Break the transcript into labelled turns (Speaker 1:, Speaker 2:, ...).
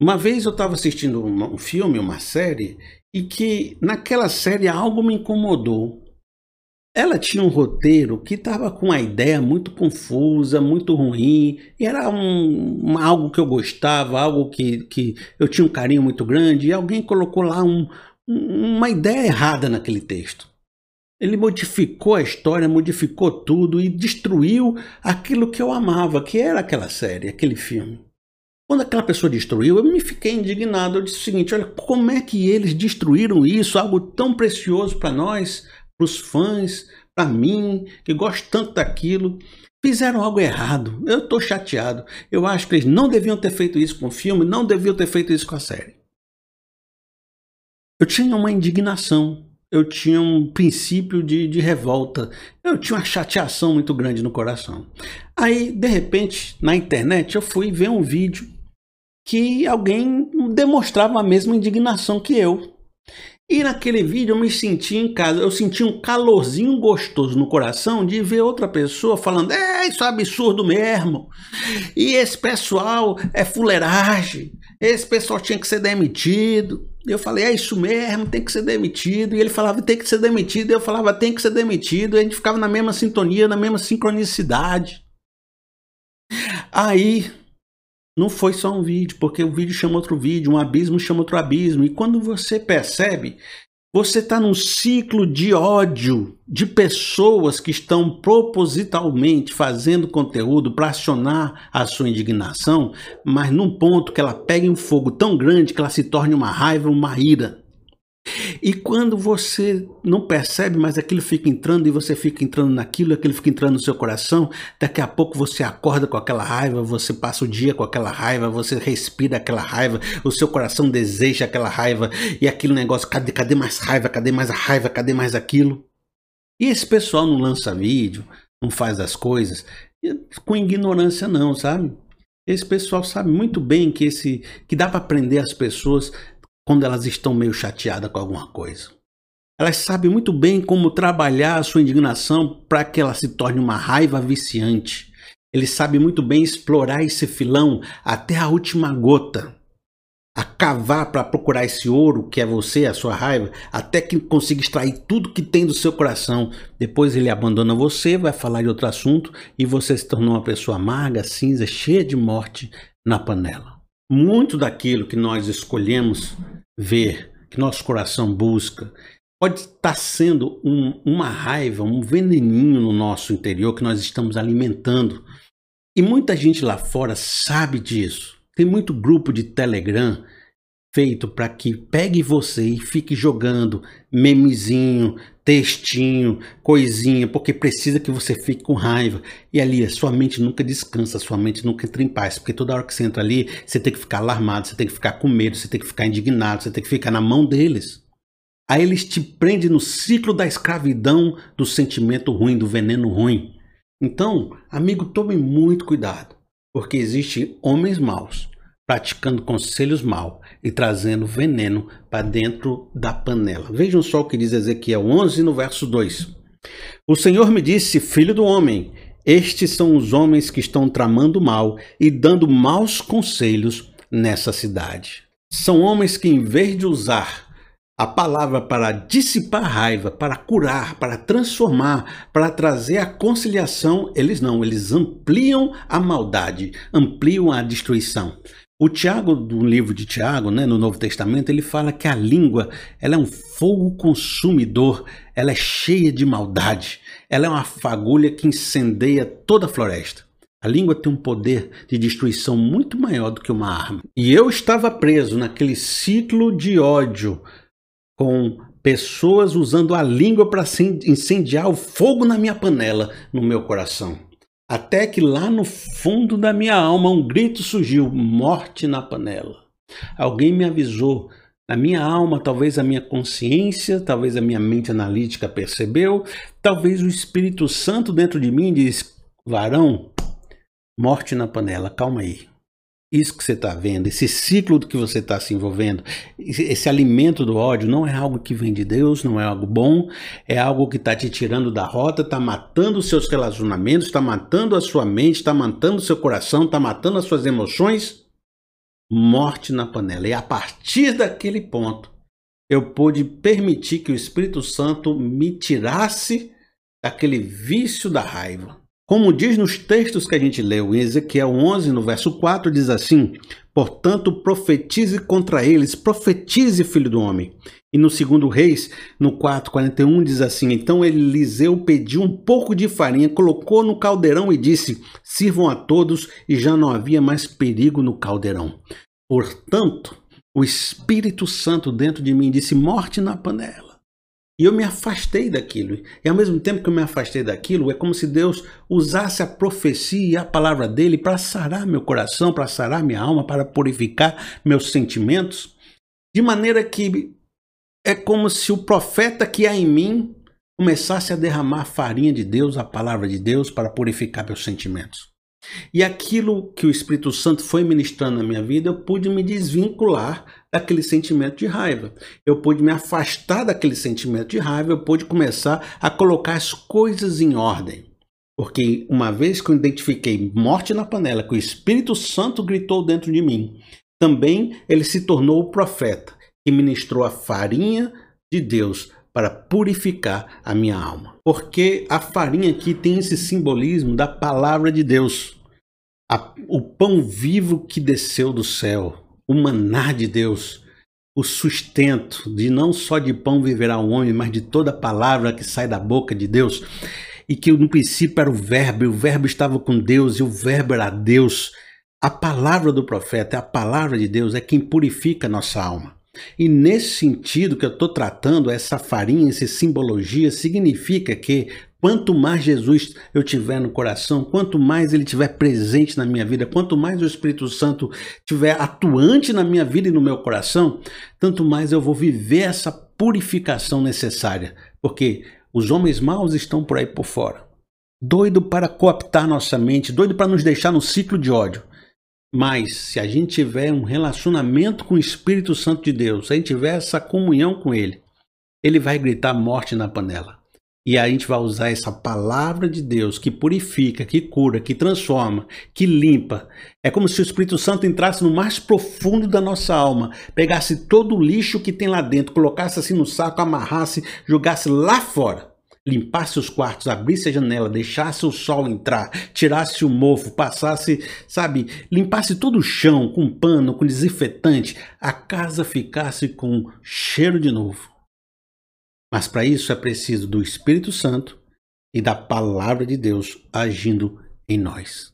Speaker 1: Uma vez eu estava assistindo um filme, uma série, e que naquela série algo me incomodou. Ela tinha um roteiro que estava com uma ideia muito confusa, muito ruim, e era um, algo que eu gostava, algo que, que eu tinha um carinho muito grande, e alguém colocou lá um, uma ideia errada naquele texto. Ele modificou a história, modificou tudo e destruiu aquilo que eu amava, que era aquela série, aquele filme. Quando aquela pessoa destruiu, eu me fiquei indignado. Eu disse o seguinte: olha, como é que eles destruíram isso, algo tão precioso para nós? para os fãs, para mim, que gosto tanto daquilo. Fizeram algo errado. Eu estou chateado. Eu acho que eles não deviam ter feito isso com o filme, não deviam ter feito isso com a série. Eu tinha uma indignação, eu tinha um princípio de, de revolta, eu tinha uma chateação muito grande no coração. Aí, de repente, na internet, eu fui ver um vídeo que alguém demonstrava a mesma indignação que eu. E naquele vídeo eu me senti em casa, eu senti um calorzinho gostoso no coração de ver outra pessoa falando: é, isso é absurdo mesmo. E esse pessoal é fuleiragem. Esse pessoal tinha que ser demitido. Eu falei: é isso mesmo, tem que ser demitido. E ele falava: tem que ser demitido. E eu falava: tem que ser demitido. E a gente ficava na mesma sintonia, na mesma sincronicidade. Aí não foi só um vídeo, porque o vídeo chama outro vídeo, um abismo chama outro abismo. E quando você percebe, você está num ciclo de ódio de pessoas que estão propositalmente fazendo conteúdo para acionar a sua indignação, mas num ponto que ela pegue um fogo tão grande que ela se torne uma raiva, uma ira. E quando você não percebe, mas aquilo fica entrando e você fica entrando naquilo, aquilo fica entrando no seu coração, daqui a pouco você acorda com aquela raiva, você passa o dia com aquela raiva, você respira aquela raiva, o seu coração deseja aquela raiva e aquele negócio, cadê, cadê mais raiva, cadê mais raiva, cadê mais aquilo? E esse pessoal não lança vídeo, não faz as coisas com ignorância não, sabe? Esse pessoal sabe muito bem que esse que dá para aprender as pessoas quando elas estão meio chateadas com alguma coisa. Elas sabem muito bem como trabalhar a sua indignação para que ela se torne uma raiva viciante. Eles sabem muito bem explorar esse filão até a última gota. A cavar para procurar esse ouro que é você, a sua raiva, até que consiga extrair tudo que tem do seu coração. Depois ele abandona você, vai falar de outro assunto e você se tornou uma pessoa amarga, cinza, cheia de morte na panela. Muito daquilo que nós escolhemos ver, que nosso coração busca, pode estar sendo um, uma raiva, um veneninho no nosso interior que nós estamos alimentando. E muita gente lá fora sabe disso. Tem muito grupo de Telegram feito para que pegue você e fique jogando memezinho, textinho, coisinha, porque precisa que você fique com raiva. E ali, a sua mente nunca descansa, a sua mente nunca entra em paz, porque toda hora que você entra ali, você tem que ficar alarmado, você tem que ficar com medo, você tem que ficar indignado, você tem que ficar na mão deles. Aí eles te prendem no ciclo da escravidão do sentimento ruim, do veneno ruim. Então, amigo, tome muito cuidado, porque existem homens maus praticando conselhos mal e trazendo veneno para dentro da panela. Vejam só o que diz Ezequiel 11 no verso 2. O Senhor me disse, filho do homem, estes são os homens que estão tramando mal e dando maus conselhos nessa cidade. São homens que, em vez de usar a palavra para dissipar raiva, para curar, para transformar, para trazer a conciliação, eles não, eles ampliam a maldade, ampliam a destruição. O Tiago, do livro de Tiago, né, no Novo Testamento, ele fala que a língua ela é um fogo consumidor, ela é cheia de maldade, ela é uma fagulha que incendeia toda a floresta. A língua tem um poder de destruição muito maior do que uma arma. E eu estava preso naquele ciclo de ódio com pessoas usando a língua para incendiar o fogo na minha panela, no meu coração. Até que lá no fundo da minha alma um grito surgiu: morte na panela. Alguém me avisou. Na minha alma, talvez a minha consciência, talvez a minha mente analítica percebeu, talvez o Espírito Santo dentro de mim diz: varão, morte na panela, calma aí. Isso que você está vendo, esse ciclo do que você está se envolvendo, esse alimento do ódio não é algo que vem de Deus, não é algo bom, é algo que está te tirando da rota, está matando os seus relacionamentos, está matando a sua mente, está matando o seu coração, está matando as suas emoções. morte na panela. E a partir daquele ponto, eu pude permitir que o Espírito Santo me tirasse daquele vício da raiva. Como diz nos textos que a gente leu, em Ezequiel 11, no verso 4, diz assim: Portanto, profetize contra eles, profetize, filho do homem. E no segundo Reis, no 4:41 diz assim: Então Eliseu pediu um pouco de farinha, colocou no caldeirão e disse: Sirvam a todos, e já não havia mais perigo no caldeirão. Portanto, o Espírito Santo dentro de mim disse: Morte na panela. E eu me afastei daquilo. E ao mesmo tempo que eu me afastei daquilo, é como se Deus usasse a profecia e a palavra dele para sarar meu coração, para sarar minha alma, para purificar meus sentimentos. De maneira que é como se o profeta que há em mim começasse a derramar a farinha de Deus, a palavra de Deus, para purificar meus sentimentos. E aquilo que o Espírito Santo foi ministrando na minha vida, eu pude me desvincular daquele sentimento de raiva. Eu pude me afastar daquele sentimento de raiva, eu pude começar a colocar as coisas em ordem. Porque uma vez que eu identifiquei morte na panela, que o Espírito Santo gritou dentro de mim, também ele se tornou o profeta que ministrou a farinha de Deus para purificar a minha alma. Porque a farinha aqui tem esse simbolismo da palavra de Deus. A, o pão vivo que desceu do céu, o maná de Deus, o sustento de não só de pão viverá o homem, mas de toda palavra que sai da boca de Deus. E que no princípio era o Verbo, e o Verbo estava com Deus, e o Verbo era Deus. A palavra do profeta, a palavra de Deus, é quem purifica a nossa alma. E nesse sentido que eu estou tratando, essa farinha, essa simbologia, significa que quanto mais Jesus eu tiver no coração, quanto mais ele tiver presente na minha vida, quanto mais o Espírito Santo tiver atuante na minha vida e no meu coração, tanto mais eu vou viver essa purificação necessária. Porque os homens maus estão por aí por fora. Doido para cooptar nossa mente, doido para nos deixar no ciclo de ódio. Mas se a gente tiver um relacionamento com o Espírito Santo de Deus, se a gente tiver essa comunhão com Ele, Ele vai gritar morte na panela. E a gente vai usar essa palavra de Deus que purifica, que cura, que transforma, que limpa. É como se o Espírito Santo entrasse no mais profundo da nossa alma, pegasse todo o lixo que tem lá dentro, colocasse assim no saco, amarrasse, jogasse lá fora limpasse os quartos, abrisse a janela, deixasse o sol entrar, tirasse o mofo, passasse, sabe, limpasse todo o chão com pano, com desinfetante, a casa ficasse com cheiro de novo. Mas para isso é preciso do Espírito Santo e da palavra de Deus agindo em nós.